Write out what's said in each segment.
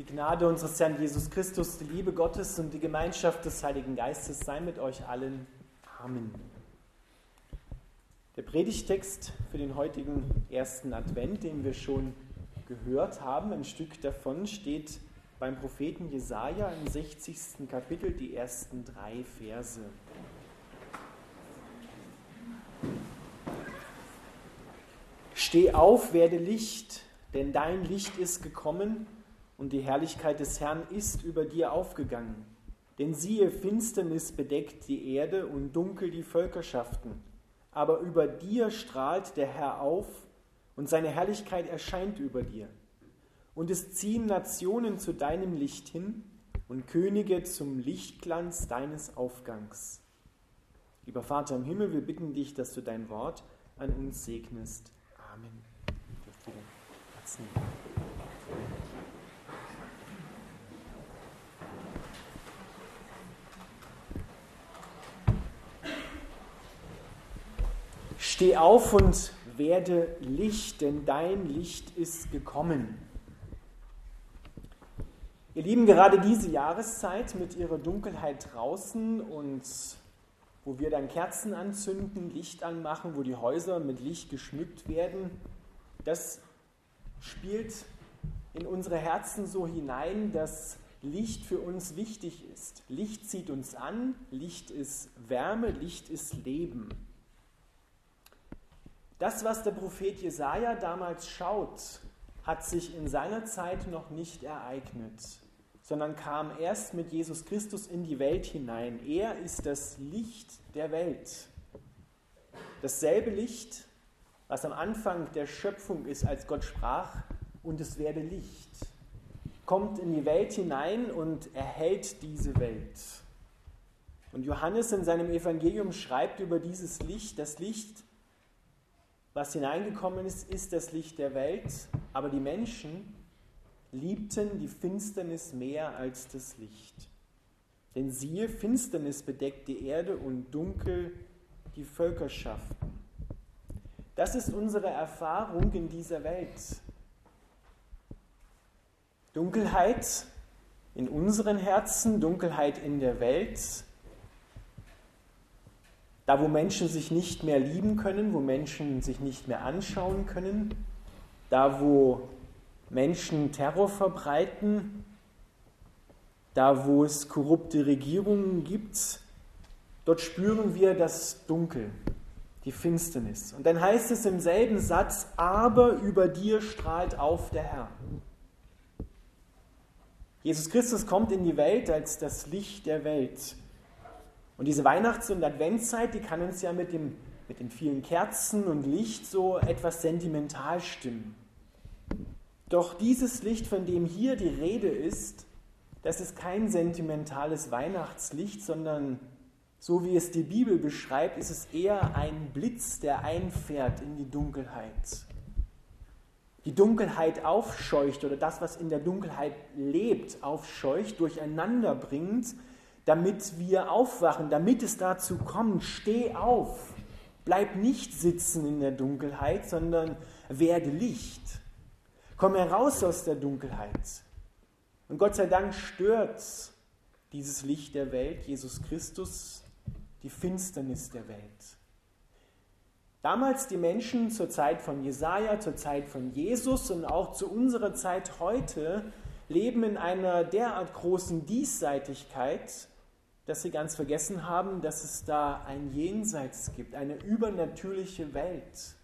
Die Gnade unseres Herrn Jesus Christus, die Liebe Gottes und die Gemeinschaft des Heiligen Geistes sei mit euch allen. Amen. Der Predigtext für den heutigen ersten Advent, den wir schon gehört haben, ein Stück davon steht beim Propheten Jesaja im 60. Kapitel, die ersten drei Verse. Steh auf, werde Licht, denn dein Licht ist gekommen und die Herrlichkeit des Herrn ist über dir aufgegangen. Denn siehe, Finsternis bedeckt die Erde und dunkel die Völkerschaften. Aber über dir strahlt der Herr auf und seine Herrlichkeit erscheint über dir. Und es ziehen Nationen zu deinem Licht hin und Könige zum Lichtglanz deines Aufgangs. Lieber Vater im Himmel, wir bitten dich, dass du dein Wort an uns segnest. Amen. Steh auf und werde Licht, denn dein Licht ist gekommen. Ihr Lieben, gerade diese Jahreszeit mit ihrer Dunkelheit draußen und wo wir dann Kerzen anzünden, Licht anmachen, wo die Häuser mit Licht geschmückt werden, das spielt in unsere Herzen so hinein, dass Licht für uns wichtig ist. Licht zieht uns an, Licht ist Wärme, Licht ist Leben. Das, was der Prophet Jesaja damals schaut, hat sich in seiner Zeit noch nicht ereignet, sondern kam erst mit Jesus Christus in die Welt hinein. Er ist das Licht der Welt. Dasselbe Licht, was am Anfang der Schöpfung ist, als Gott sprach, und es werde Licht, kommt in die Welt hinein und erhält diese Welt. Und Johannes in seinem Evangelium schreibt über dieses Licht, das Licht, was hineingekommen ist, ist das Licht der Welt, aber die Menschen liebten die Finsternis mehr als das Licht. Denn siehe, Finsternis bedeckt die Erde und dunkel die Völkerschaften. Das ist unsere Erfahrung in dieser Welt. Dunkelheit in unseren Herzen, Dunkelheit in der Welt, da, wo Menschen sich nicht mehr lieben können, wo Menschen sich nicht mehr anschauen können, da, wo Menschen Terror verbreiten, da, wo es korrupte Regierungen gibt, dort spüren wir das Dunkel, die Finsternis. Und dann heißt es im selben Satz, aber über dir strahlt auf der Herr. Jesus Christus kommt in die Welt als das Licht der Welt. Und diese Weihnachts- und Adventszeit, die kann uns ja mit, dem, mit den vielen Kerzen und Licht so etwas sentimental stimmen. Doch dieses Licht, von dem hier die Rede ist, das ist kein sentimentales Weihnachtslicht, sondern so wie es die Bibel beschreibt, ist es eher ein Blitz, der einfährt in die Dunkelheit. Die Dunkelheit aufscheucht oder das, was in der Dunkelheit lebt, aufscheucht, durcheinander bringt damit wir aufwachen, damit es dazu kommt, steh auf, bleib nicht sitzen in der Dunkelheit, sondern werde Licht. Komm heraus aus der Dunkelheit. Und Gott sei Dank stört dieses Licht der Welt, Jesus Christus, die Finsternis der Welt. Damals die Menschen zur Zeit von Jesaja, zur Zeit von Jesus und auch zu unserer Zeit heute leben in einer derart großen Diesseitigkeit, dass sie ganz vergessen haben, dass es da ein Jenseits gibt, eine übernatürliche Welt.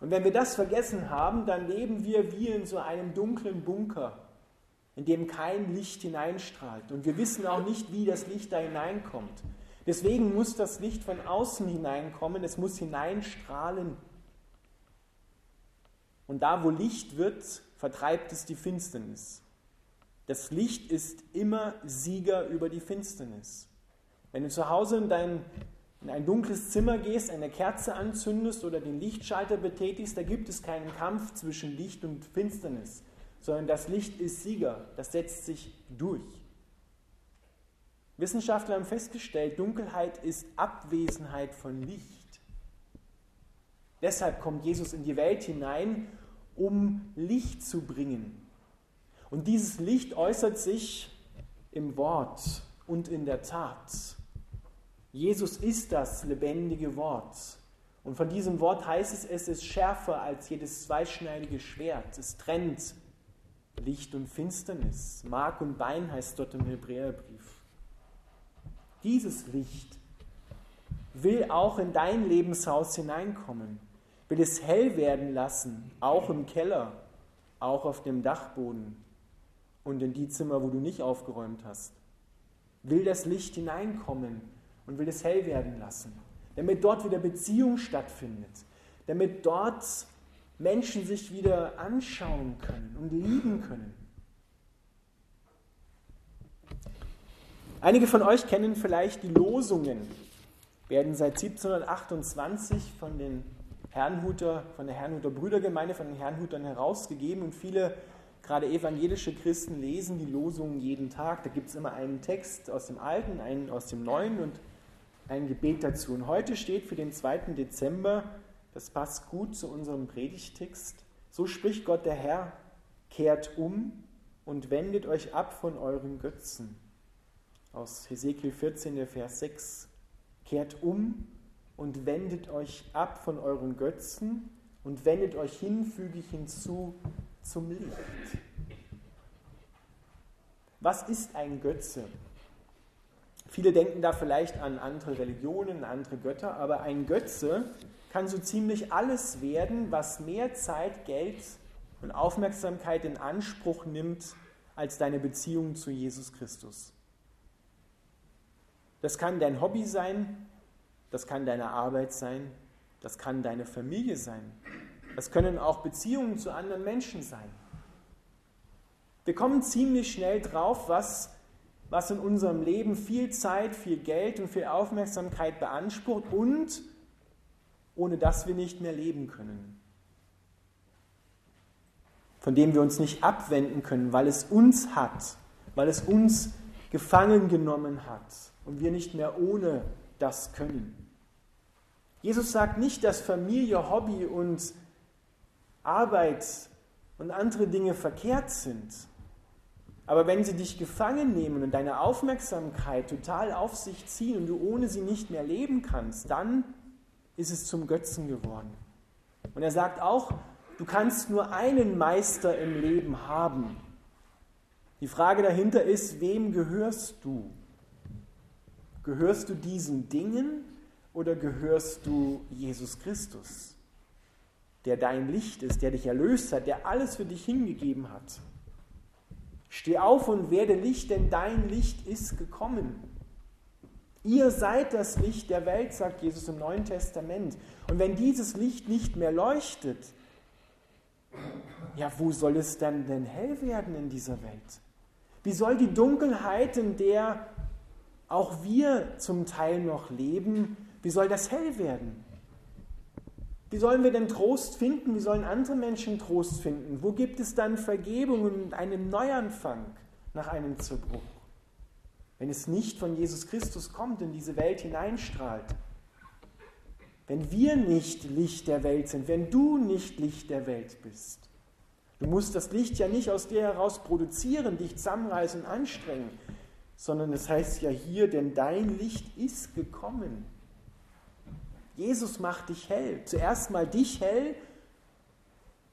Und wenn wir das vergessen haben, dann leben wir wie in so einem dunklen Bunker, in dem kein Licht hineinstrahlt. Und wir wissen auch nicht, wie das Licht da hineinkommt. Deswegen muss das Licht von außen hineinkommen, es muss hineinstrahlen. Und da, wo Licht wird, vertreibt es die Finsternis. Das Licht ist immer Sieger über die Finsternis. Wenn du zu Hause in, dein, in ein dunkles Zimmer gehst, eine Kerze anzündest oder den Lichtschalter betätigst, da gibt es keinen Kampf zwischen Licht und Finsternis, sondern das Licht ist Sieger, das setzt sich durch. Wissenschaftler haben festgestellt, Dunkelheit ist Abwesenheit von Licht. Deshalb kommt Jesus in die Welt hinein, um Licht zu bringen, Und dieses Licht äußert sich im Wort und in der Tat. Jesus ist das lebendige Wort. Und von diesem Wort heißt es, es ist schärfer als jedes zweischneidige Schwert. Es trennt Licht und Finsternis. Mark und Bein heißt dort im Hebräerbrief. Dieses Licht will auch in dein Lebenshaus hineinkommen, will es hell werden lassen, auch im Keller, auch auf dem Dachboden und in die Zimmer, wo du nicht aufgeräumt hast. Will das Licht hineinkommen und will es hell werden lassen, damit dort wieder Beziehung stattfindet, damit dort Menschen sich wieder anschauen können und lieben können. Einige von euch kennen vielleicht die Losungen, werden seit 1728 von den Herrnhuter, von der Herrnhuter Brüdergemeinde, von den Herrnhutern herausgegeben und viele gerade evangelische Christen lesen die Losungen jeden Tag. Da gibt es immer einen Text aus dem Alten, einen aus dem Neuen und ein Gebet dazu. Und heute steht für den 2. Dezember, das passt gut zu unserem Predigtext, so spricht Gott der Herr, kehrt um und wendet euch ab von euren Götzen. Aus Hesekiel 14, der Vers 6. Kehrt um und wendet euch ab von euren Götzen und wendet euch hinfügig hinzu zum Licht. Was ist ein Götze? Viele denken da vielleicht an andere Religionen, andere Götter, aber ein Götze kann so ziemlich alles werden, was mehr Zeit, Geld und Aufmerksamkeit in Anspruch nimmt als deine Beziehung zu Jesus Christus. Das kann dein Hobby sein, das kann deine Arbeit sein, das kann deine Familie sein, das können auch Beziehungen zu anderen Menschen sein. Wir kommen ziemlich schnell drauf, was, was in unserem Leben viel Zeit, viel Geld und viel Aufmerksamkeit beansprucht und ohne das wir nicht mehr leben können. Von dem wir uns nicht abwenden können, weil es uns hat, weil es uns gefangen genommen hat und wir nicht mehr ohne das können. Jesus sagt nicht, dass Familie, Hobby und Arbeit und andere Dinge verkehrt sind. Aber wenn sie dich gefangen nehmen und deine Aufmerksamkeit total auf sich ziehen und du ohne sie nicht mehr leben kannst, dann ist es zum Götzen geworden. Und er sagt auch, du kannst nur einen Meister im Leben haben. Die Frage dahinter ist, wem gehörst du? Gehörst du diesen Dingen oder gehörst du Jesus Christus, der dein Licht ist, der dich erlöst hat, der alles für dich hingegeben hat? Steh auf und werde Licht, denn dein Licht ist gekommen. Ihr seid das Licht der Welt, sagt Jesus im Neuen Testament. Und wenn dieses Licht nicht mehr leuchtet, ja, wo soll es dann denn hell werden in dieser Welt? Wie soll die Dunkelheit, in der auch wir zum Teil noch leben, wie soll das hell werden? Wie sollen wir denn Trost finden? Wie sollen andere Menschen Trost finden? Wo gibt es dann Vergebung und einen Neuanfang nach einem Zerbruch? Wenn es nicht von Jesus Christus kommt, in diese Welt hineinstrahlt. Wenn wir nicht Licht der Welt sind, wenn du nicht Licht der Welt bist. Du musst das Licht ja nicht aus dir heraus produzieren, dich zusammenreißen und anstrengen sondern es heißt ja hier, denn dein Licht ist gekommen. Jesus macht dich hell. Zuerst mal dich hell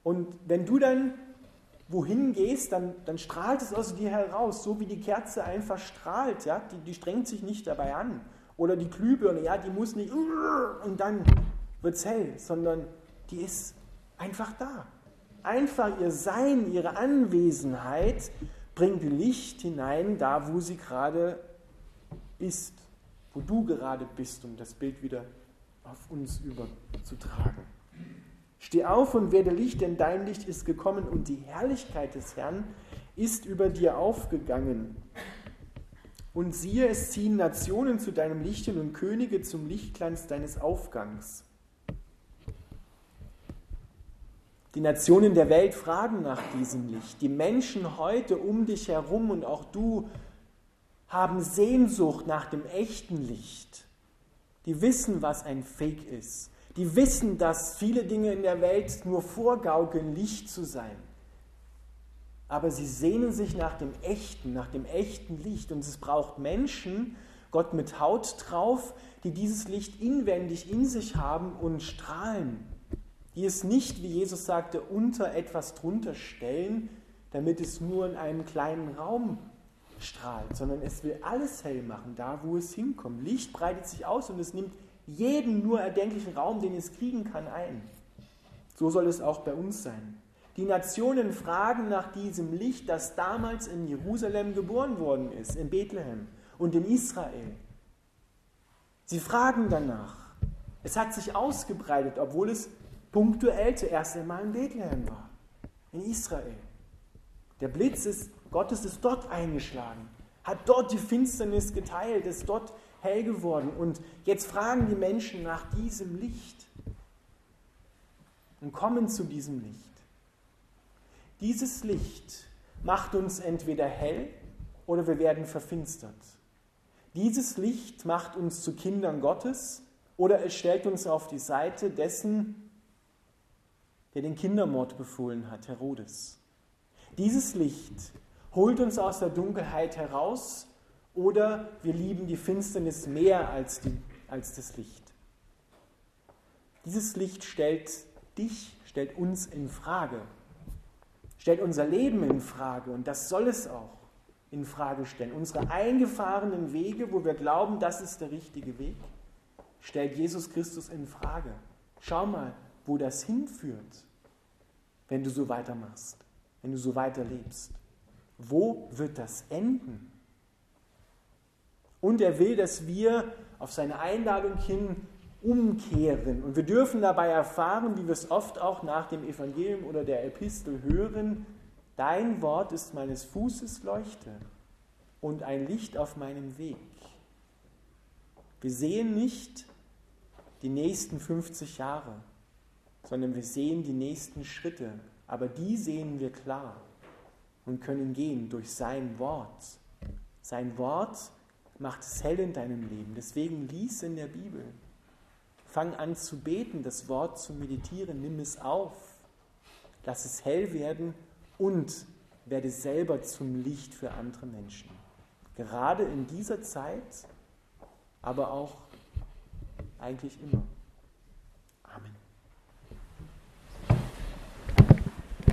und wenn du dann wohin gehst, dann, dann strahlt es aus dir heraus, so wie die Kerze einfach strahlt. Ja? Die, die strengt sich nicht dabei an. Oder die Glühbirne, ja, die muss nicht und dann wird es hell, sondern die ist einfach da. Einfach ihr Sein, ihre Anwesenheit bringt Licht hinein, da wo sie gerade ist, wo du gerade bist, um das Bild wieder auf uns überzutragen. Steh auf und werde Licht, denn dein Licht ist gekommen und die Herrlichkeit des Herrn ist über dir aufgegangen. Und siehe, es ziehen Nationen zu deinem Licht und Könige zum Lichtglanz deines Aufgangs. Die Nationen der Welt fragen nach diesem Licht. Die Menschen heute um dich herum und auch du haben Sehnsucht nach dem echten Licht. Die wissen, was ein Fake ist. Die wissen, dass viele Dinge in der Welt nur vorgaukeln, Licht zu sein. aber sie sehnen sich nach dem echten, nach dem echten Licht. Und es braucht Menschen, Gott mit Haut drauf, die dieses Licht inwendig in sich haben und strahlen. Die es nicht, wie Jesus sagte, unter etwas drunter stellen, damit es nur in einem kleinen Raum strahlt, sondern es will alles hell machen, da wo es hinkommt. Licht breitet sich aus und es nimmt jeden nur erdenklichen Raum, den es kriegen kann, ein. So soll es auch bei uns sein. Die Nationen fragen nach diesem Licht, das damals in Jerusalem geboren worden ist, in Bethlehem und in Israel. Sie fragen danach. Es hat sich ausgebreitet, obwohl es punktuell zuerst einmal in Bethlehem war, in Israel. Der Blitz ist, Gottes ist dort eingeschlagen, hat dort die Finsternis geteilt, ist dort hell geworden. Und jetzt fragen die Menschen nach diesem Licht und kommen zu diesem Licht. Dieses Licht macht uns entweder hell oder wir werden verfinstert. Dieses Licht macht uns zu Kindern Gottes oder es stellt uns auf die Seite dessen, der den Kindermord befohlen hat, Herodes. Dieses Licht holt uns aus der Dunkelheit heraus oder wir lieben die Finsternis mehr als, die, als das Licht. Dieses Licht stellt dich, stellt uns in Frage, stellt unser Leben in Frage und das soll es auch in Frage stellen. Unsere eingefahrenen Wege, wo wir glauben, das ist der richtige Weg, stellt Jesus Christus in Frage. Schau mal, wo das hinführt, wenn du so weitermachst, wenn du so weiterlebst. Wo wird das enden? Und er will, dass wir auf seine Einladung hin umkehren. Und wir dürfen dabei erfahren, wie wir es oft auch nach dem Evangelium oder der Epistel hören, dein Wort ist meines Fußes Leuchte und ein Licht auf meinem Weg. Wir sehen nicht die nächsten 50 Jahre, sondern wir sehen die nächsten Schritte, aber die sehen wir klar und können gehen durch sein Wort. Sein Wort macht es hell in deinem Leben. Deswegen lies in der Bibel. Fang an zu beten, das Wort zu meditieren, nimm es auf. Lass es hell werden und werde selber zum Licht für andere Menschen. Gerade in dieser Zeit, aber auch eigentlich immer.